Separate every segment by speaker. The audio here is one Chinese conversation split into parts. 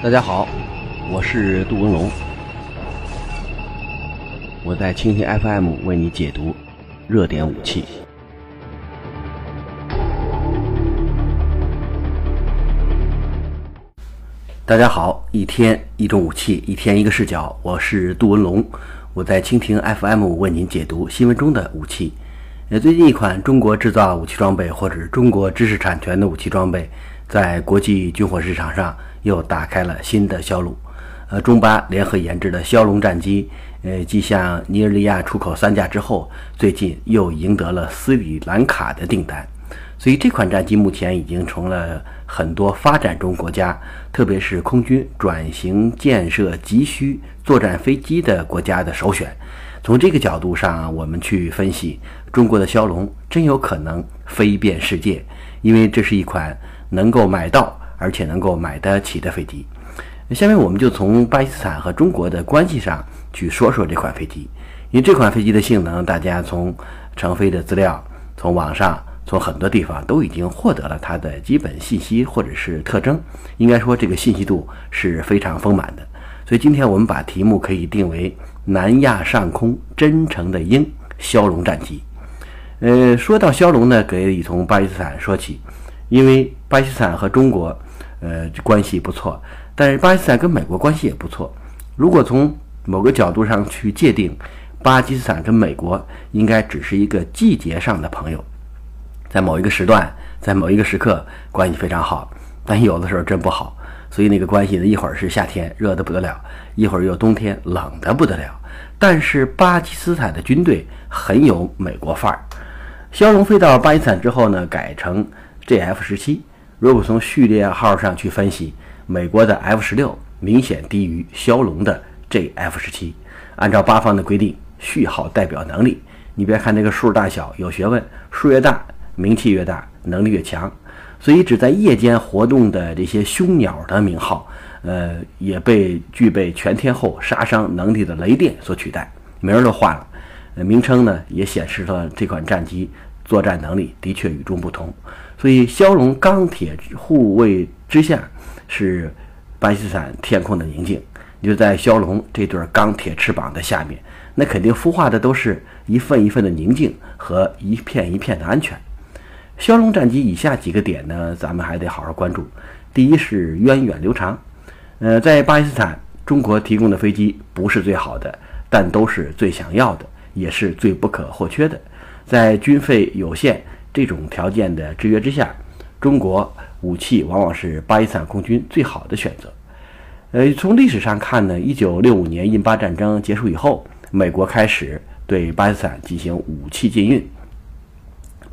Speaker 1: 大家好，我是杜文龙，我在蜻蜓 FM 为你解读热点武器。大家好，一天一种武器，一天一个视角，我是杜文龙，我在蜻蜓 FM 为您解读新闻中的武器。呃，最近一款中国制造武器装备或者中国知识产权的武器装备，在国际军火市场上。又打开了新的销路，呃，中巴联合研制的枭龙战机，呃，继向尼日利亚出口三架之后，最近又赢得了斯里兰卡的订单，所以这款战机目前已经成了很多发展中国家，特别是空军转型建设急需作战飞机的国家的首选。从这个角度上，我们去分析，中国的枭龙真有可能飞遍世界，因为这是一款能够买到。而且能够买得起的飞机。下面我们就从巴基斯坦和中国的关系上去说说这款飞机。因为这款飞机的性能，大家从成飞的资料、从网上、从很多地方都已经获得了它的基本信息或者是特征。应该说，这个信息度是非常丰满的。所以今天我们把题目可以定为“南亚上空真诚的鹰——枭龙战机”。呃，说到枭龙呢，可以从巴基斯坦说起，因为巴基斯坦和中国。呃，关系不错，但是巴基斯坦跟美国关系也不错。如果从某个角度上去界定，巴基斯坦跟美国应该只是一个季节上的朋友，在某一个时段，在某一个时刻关系非常好，但有的时候真不好。所以那个关系呢，一会儿是夏天热得不得了，一会儿又冬天冷得不得了。但是巴基斯坦的军队很有美国范儿。枭龙飞到巴基斯坦之后呢，改成 JF 十七。如果从序列号上去分析，美国的 F 十六明显低于枭龙的 JF 十七。按照八方的规定，序号代表能力。你别看那个数大小有学问，数越大，名气越大，能力越强。所以，只在夜间活动的这些凶鸟的名号，呃，也被具备全天候杀伤能力的雷电所取代，名儿都换了。呃，名称呢，也显示了这款战机作战能力的确与众不同。所以，枭龙钢铁护卫之下是巴基斯坦天空的宁静。就在枭龙这对钢铁翅膀的下面，那肯定孵化的都是一份一份的宁静和一片一片的安全。枭龙战机以下几个点呢，咱们还得好好关注。第一是源远流长。呃，在巴基斯坦，中国提供的飞机不是最好的，但都是最想要的，也是最不可或缺的。在军费有限。这种条件的制约之下，中国武器往往是巴基斯坦空军最好的选择。呃，从历史上看呢，一九六五年印巴战争结束以后，美国开始对巴基斯坦进行武器禁运。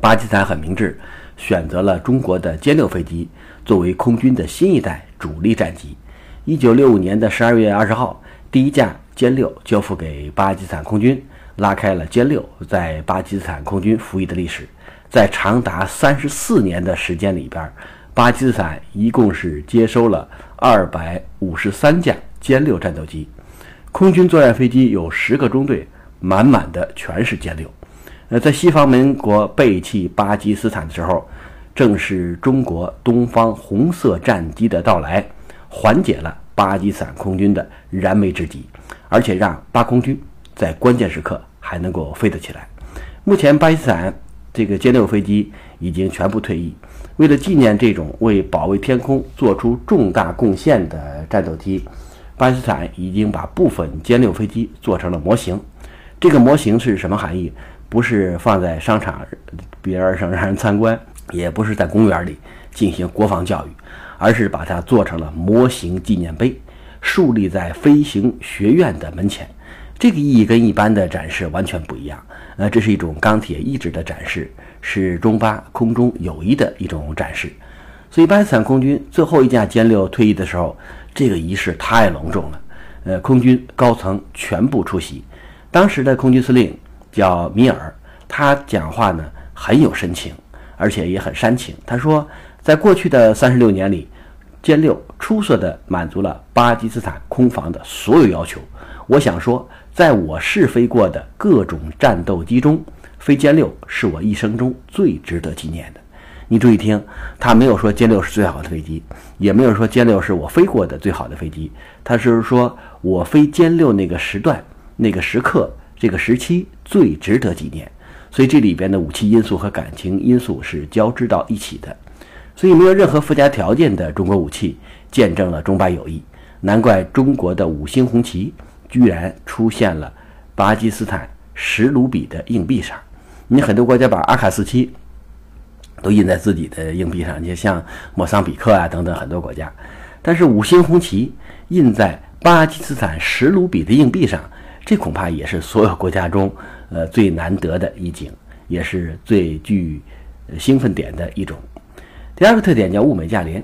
Speaker 1: 巴基斯坦很明智，选择了中国的歼六飞机作为空军的新一代主力战机。一九六五年的十二月二十号，第一架歼六交付给巴基斯坦空军，拉开了歼六在巴基斯坦空军服役的历史。在长达三十四年的时间里边，巴基斯坦一共是接收了二百五十三架歼六战斗机，空军作战飞机有十个中队，满满的全是歼六。呃，在西方盟国背弃巴基斯坦的时候，正是中国东方红色战机的到来，缓解了巴基斯坦空军的燃眉之急，而且让巴空军在关键时刻还能够飞得起来。目前巴基斯坦。这个歼六飞机已经全部退役。为了纪念这种为保卫天空做出重大贡献的战斗机，巴基斯坦已经把部分歼六飞机做成了模型。这个模型是什么含义？不是放在商场边上让人参观，也不是在公园里进行国防教育，而是把它做成了模型纪念碑，树立在飞行学院的门前。这个意义跟一般的展示完全不一样，呃，这是一种钢铁意志的展示，是中巴空中友谊的一种展示。所以巴基斯坦空军最后一架歼六退役的时候，这个仪式太隆重了，呃，空军高层全部出席。当时的空军司令叫米尔，他讲话呢很有深情，而且也很煽情。他说，在过去的三十六年里，歼六出色地满足了巴基斯坦空防的所有要求。我想说。在我试飞过的各种战斗机中，飞歼六是我一生中最值得纪念的。你注意听，他没有说歼六是最好的飞机，也没有说歼六是我飞过的最好的飞机，他是说我飞歼六那个时段、那个时刻、这个时期最值得纪念。所以这里边的武器因素和感情因素是交织到一起的。所以没有任何附加条件的中国武器见证了中巴友谊，难怪中国的五星红旗居然出现了巴基斯坦十卢比的硬币上。你很多国家把阿卡四七都印在自己的硬币上，你像莫桑比克啊等等很多国家，但是五星红旗印在巴基斯坦十卢比的硬币上，这恐怕也是所有国家中呃最难得的一景，也是最具兴奋点的一种。第二个特点叫物美价廉，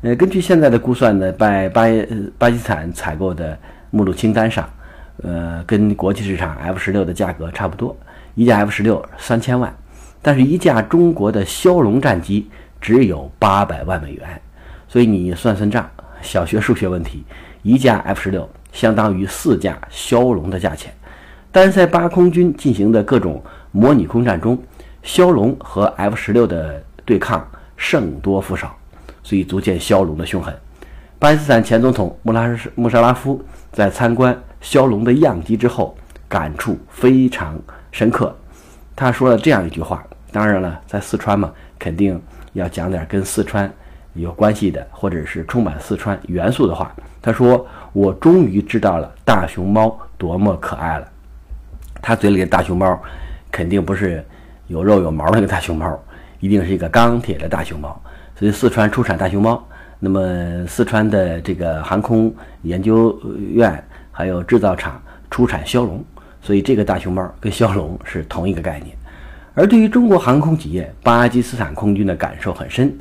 Speaker 1: 呃，根据现在的估算呢，在巴巴基斯坦采购的目录清单上，呃，跟国际市场 F 十六的价格差不多，一架 F 十六三千万，但是一架中国的枭龙战机只有八百万美元，所以你算算账，小学数学问题，一架 F 十六相当于四架枭龙的价钱，但是在八空军进行的各种模拟空战中，枭龙和 F 十六的对抗。胜多负少，所以足见枭龙的凶狠。巴基斯坦前总统穆拉什穆沙拉夫在参观骁龙的样机之后，感触非常深刻。他说了这样一句话：“当然了，在四川嘛，肯定要讲点跟四川有关系的，或者是充满四川元素的话。”他说：“我终于知道了大熊猫多么可爱了。”他嘴里的大熊猫，肯定不是有肉有毛那个大熊猫。一定是一个钢铁的大熊猫，所以四川出产大熊猫。那么四川的这个航空研究院还有制造厂出产枭龙，所以这个大熊猫跟枭龙是同一个概念。而对于中国航空企业，巴基斯坦空军的感受很深。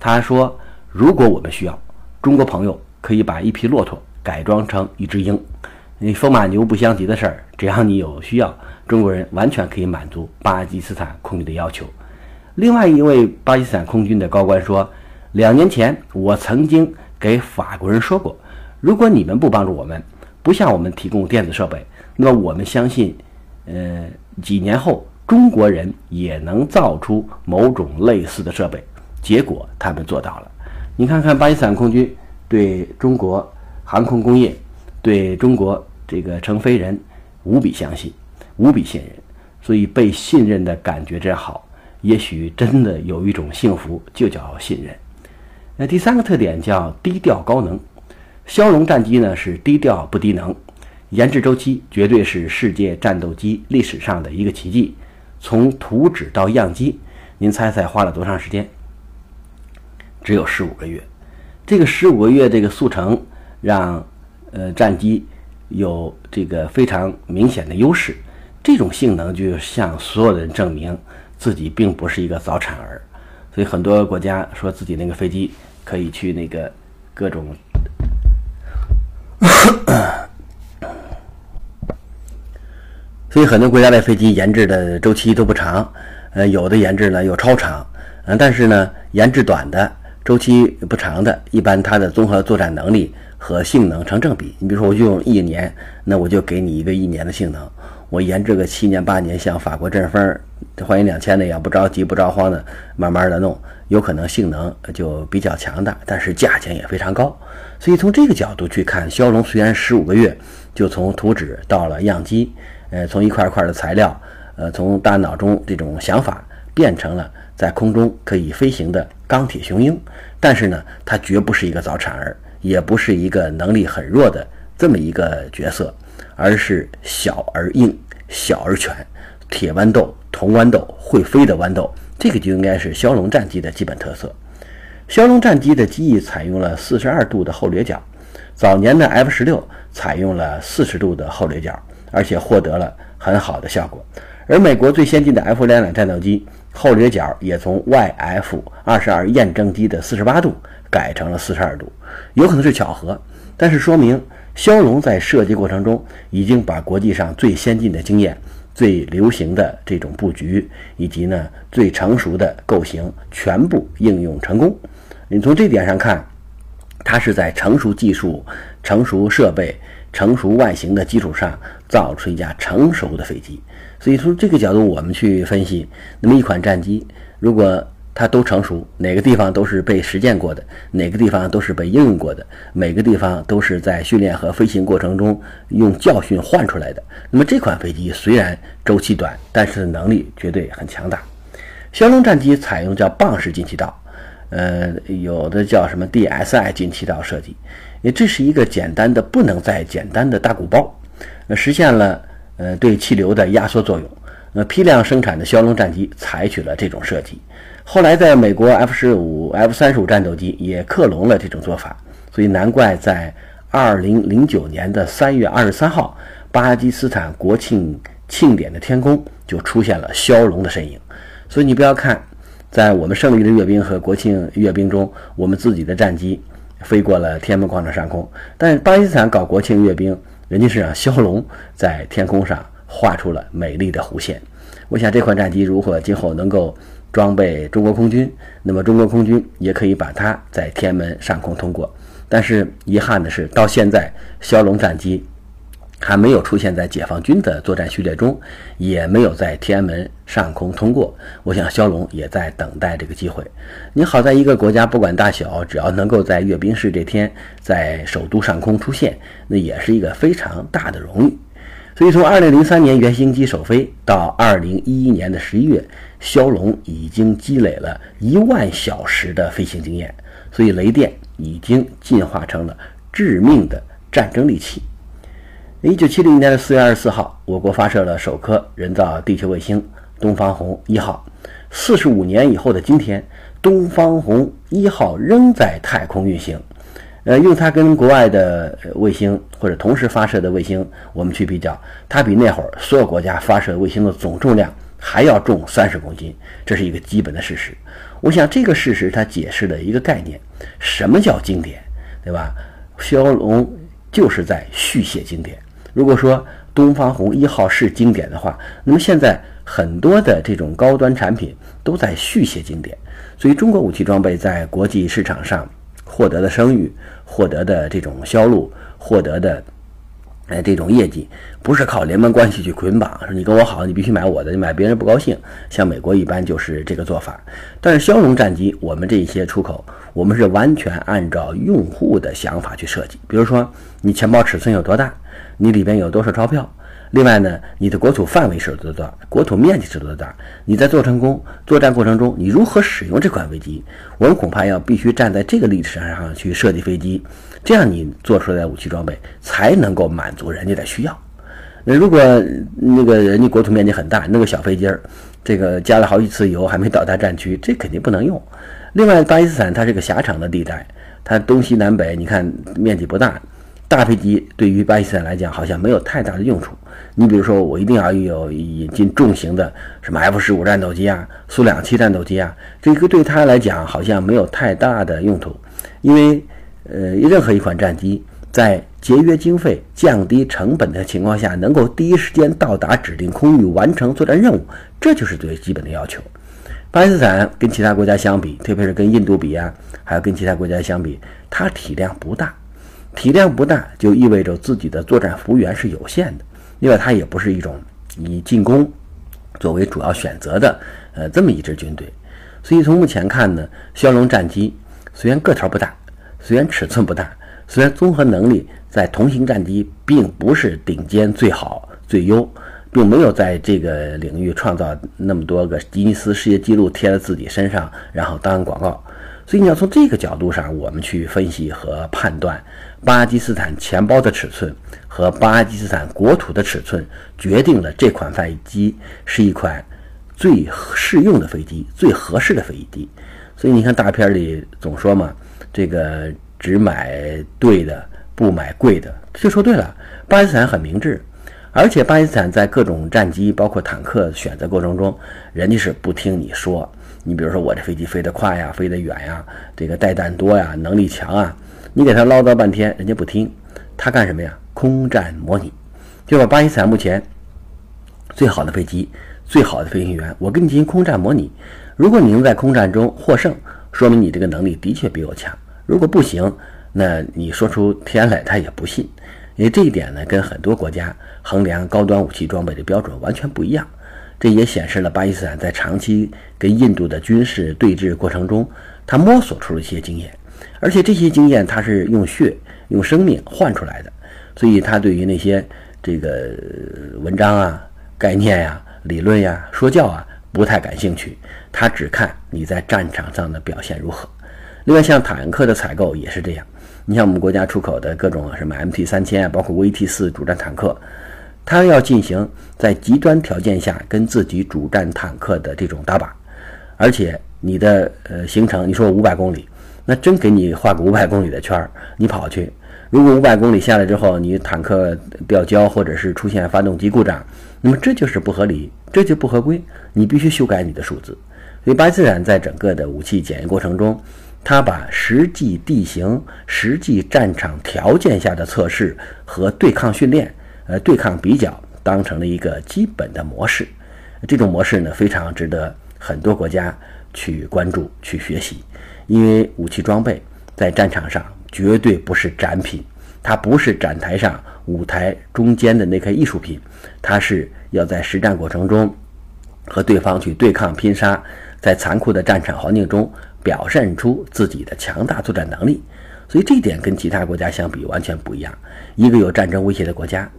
Speaker 1: 他说：“如果我们需要，中国朋友可以把一匹骆驼改装成一只鹰。你风马牛不相及的事儿，只要你有需要，中国人完全可以满足巴基斯坦空军的要求。”另外一位巴基斯坦空军的高官说：“两年前，我曾经给法国人说过，如果你们不帮助我们，不向我们提供电子设备，那么我们相信，呃，几年后中国人也能造出某种类似的设备。结果他们做到了。你看看巴基斯坦空军对中国航空工业、对中国这个乘飞人无比相信，无比信任，所以被信任的感觉真好。”也许真的有一种幸福，就叫信任。那第三个特点叫低调高能。枭龙战机呢是低调不低能，研制周期绝对是世界战斗机历史上的一个奇迹。从图纸到样机，您猜猜花了多长时间？只有十五个月。这个十五个月这个速成，让呃战机有这个非常明显的优势。这种性能就向所有人证明。自己并不是一个早产儿，所以很多国家说自己那个飞机可以去那个各种，所以很多国家的飞机研制的周期都不长，呃，有的研制呢又超长，嗯，但是呢，研制短的周期不长的，一般它的综合作战能力和性能成正比。你比如说，我就用一年，那我就给你一个一年的性能。我研制个七年八年，像法国阵风幻影两千那样不着急不着慌的，慢慢的弄，有可能性能就比较强大，但是价钱也非常高。所以从这个角度去看，骁龙虽然十五个月就从图纸到了样机，呃，从一块块的材料，呃，从大脑中这种想法变成了在空中可以飞行的钢铁雄鹰，但是呢，它绝不是一个早产儿，也不是一个能力很弱的这么一个角色。而是小而硬，小而全，铁豌豆、铜豌豆，会飞的豌豆，这个就应该是枭龙战机的基本特色。枭龙战机的机翼采用了四十二度的后掠角，早年的 F 十六采用了四十度的后掠角，而且获得了很好的效果。而美国最先进的 F 两两战斗机后掠角也从 YF 二十二验证机的四十八度改成了四十二度，有可能是巧合，但是说明。骁龙在设计过程中已经把国际上最先进的经验、最流行的这种布局，以及呢最成熟的构型全部应用成功。你从这点上看，它是在成熟技术、成熟设备、成熟外形的基础上造出一架成熟的飞机。所以从这个角度，我们去分析，那么一款战机如果它都成熟，哪个地方都是被实践过的，哪个地方都是被应用过的，每个地方都是在训练和飞行过程中用教训换出来的。那么这款飞机虽然周期短，但是能力绝对很强大。枭龙战机采用叫棒式进气道，呃，有的叫什么 DSI 进气道设计，也这是一个简单的不能再简单的大鼓包，呃，实现了呃对气流的压缩作用。那，批量生产的枭龙战机采取了这种设计。后来，在美国 F 十五、F 三十五战斗机也克隆了这种做法，所以难怪在二零零九年的三月二十三号，巴基斯坦国庆庆典的天空就出现了枭龙的身影。所以你不要看，在我们胜利的阅兵和国庆阅兵中，我们自己的战机飞过了天安门广场上空，但巴基斯坦搞国庆阅兵，人家是让枭龙在天空上画出了美丽的弧线。我想这款战机如果今后能够。装备中国空军，那么中国空军也可以把它在天安门上空通过。但是遗憾的是，到现在枭龙战机还没有出现在解放军的作战序列中，也没有在天安门上空通过。我想枭龙也在等待这个机会。你好在一个国家不管大小，只要能够在阅兵式这天在首都上空出现，那也是一个非常大的荣誉。所以，从二零零三年原型机首飞到二零一一年的十一月，枭龙已经积累了一万小时的飞行经验，所以雷电已经进化成了致命的战争利器。一九七零年的四月二十四号，我国发射了首颗人造地球卫星“东方红一号”。四十五年以后的今天，“东方红一号”仍在太空运行。呃，用它跟国外的卫星或者同时发射的卫星，我们去比较，它比那会儿所有国家发射卫星的总重量还要重三十公斤，这是一个基本的事实。我想这个事实它解释了一个概念，什么叫经典，对吧？骁龙就是在续写经典。如果说东方红一号是经典的话，那么现在很多的这种高端产品都在续写经典，所以中国武器装备在国际市场上。获得的声誉，获得的这种销路，获得的，哎，这种业绩，不是靠联盟关系去捆绑，说你跟我好，你必须买我的，你买别人不高兴。像美国一般就是这个做法。但是骁龙战机，我们这一些出口，我们是完全按照用户的想法去设计。比如说，你钱包尺寸有多大，你里边有多少钞票。另外呢，你的国土范围是多大？国土面积是多大？你在做成功作战过程中，你如何使用这款飞机？我们恐怕要必须站在这个立场上去设计飞机，这样你做出来的武器装备才能够满足人家的需要。那如果那个人家国土面积很大，那个小飞机儿，这个加了好几次油还没到达战区，这肯定不能用。另外，巴基斯坦它是个狭长的地带，它东西南北你看面积不大。大飞机对于巴基斯坦来讲好像没有太大的用处。你比如说，我一定要有引进重型的什么 F 十五战斗机啊、苏两七战斗机啊，这个对他来讲好像没有太大的用途。因为，呃，任何一款战机在节约经费、降低成本的情况下，能够第一时间到达指定空域完成作战任务，这就是最基本的要求。巴基斯坦跟其他国家相比，特别是跟印度比啊，还有跟其他国家相比，它体量不大。体量不大，就意味着自己的作战服务员是有限的。另外，它也不是一种以进攻作为主要选择的，呃，这么一支军队。所以从目前看呢，枭龙战机虽然个头不大，虽然尺寸不大，虽然综合能力在同型战机并不是顶尖最好最优，并没有在这个领域创造那么多个吉尼斯世界纪录贴在自己身上，然后当广告。所以你要从这个角度上，我们去分析和判断，巴基斯坦钱包的尺寸和巴基斯坦国土的尺寸，决定了这款飞机是一款最适用的飞机，最合适的飞机。所以你看大片里总说嘛，这个只买对的，不买贵的，就说对了。巴基斯坦很明智，而且巴基斯坦在各种战机，包括坦克选择过程中，人家是不听你说。你比如说，我这飞机飞得快呀，飞得远呀，这个带弹多呀，能力强啊，你给他唠叨半天，人家不听，他干什么呀？空战模拟，就把巴基斯坦目前最好的飞机、最好的飞行员，我跟你进行空战模拟。如果你能在空战中获胜，说明你这个能力的确比我强；如果不行，那你说出天来他也不信。因为这一点呢，跟很多国家衡量高端武器装备的标准完全不一样。这也显示了巴基斯坦在长期跟印度的军事对峙过程中，他摸索出了一些经验，而且这些经验他是用血、用生命换出来的，所以他对于那些这个文章啊、概念呀、理论呀、说教啊不太感兴趣，他只看你在战场上的表现如何。另外，像坦克的采购也是这样，你像我们国家出口的各种什么 MT 三千啊，包括 VT 四主战坦克。他要进行在极端条件下跟自己主战坦克的这种打靶，而且你的呃行程，你说五百公里，那真给你画个五百公里的圈儿，你跑去，如果五百公里下来之后，你坦克掉胶或者是出现发动机故障，那么这就是不合理，这就不合规，你必须修改你的数字。所以巴基斯坦在整个的武器检验过程中，他把实际地形、实际战场条件下的测试和对抗训练。呃，对抗比较当成了一个基本的模式，这种模式呢非常值得很多国家去关注、去学习。因为武器装备在战场上绝对不是展品，它不是展台上舞台中间的那块艺术品，它是要在实战过程中和对方去对抗拼杀，在残酷的战场环境中表现出自己的强大作战能力。所以这一点跟其他国家相比完全不一样。一个有战争威胁的国家。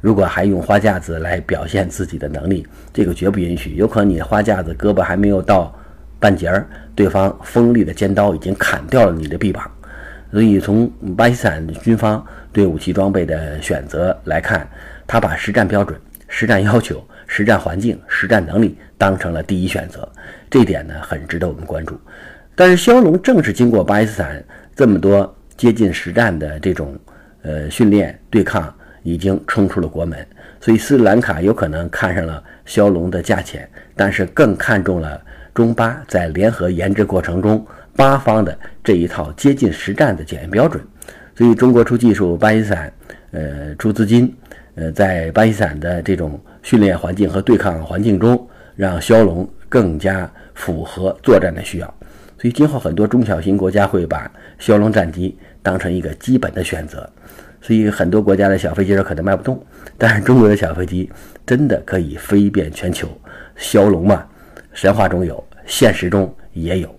Speaker 1: 如果还用花架子来表现自己的能力，这个绝不允许。有可能你的花架子胳膊还没有到半截儿，对方锋利的尖刀已经砍掉了你的臂膀。所以，从巴基斯坦军方对武器装备的选择来看，他把实战标准、实战要求、实战环境、实战能力当成了第一选择。这点呢，很值得我们关注。但是，枭龙正是经过巴基斯坦这么多接近实战的这种呃训练对抗。已经冲出了国门，所以斯里兰卡有可能看上了骁龙的价钱，但是更看重了中巴在联合研制过程中巴方的这一套接近实战的检验标准。所以中国出技术，巴基斯坦呃出资金，呃在巴基斯坦的这种训练环境和对抗环境中，让枭龙更加符合作战的需要。所以今后很多中小型国家会把枭龙战机当成一个基本的选择。所以很多国家的小飞机可能卖不动，但是中国的小飞机真的可以飞遍全球。枭龙嘛，神话中有，现实中也有。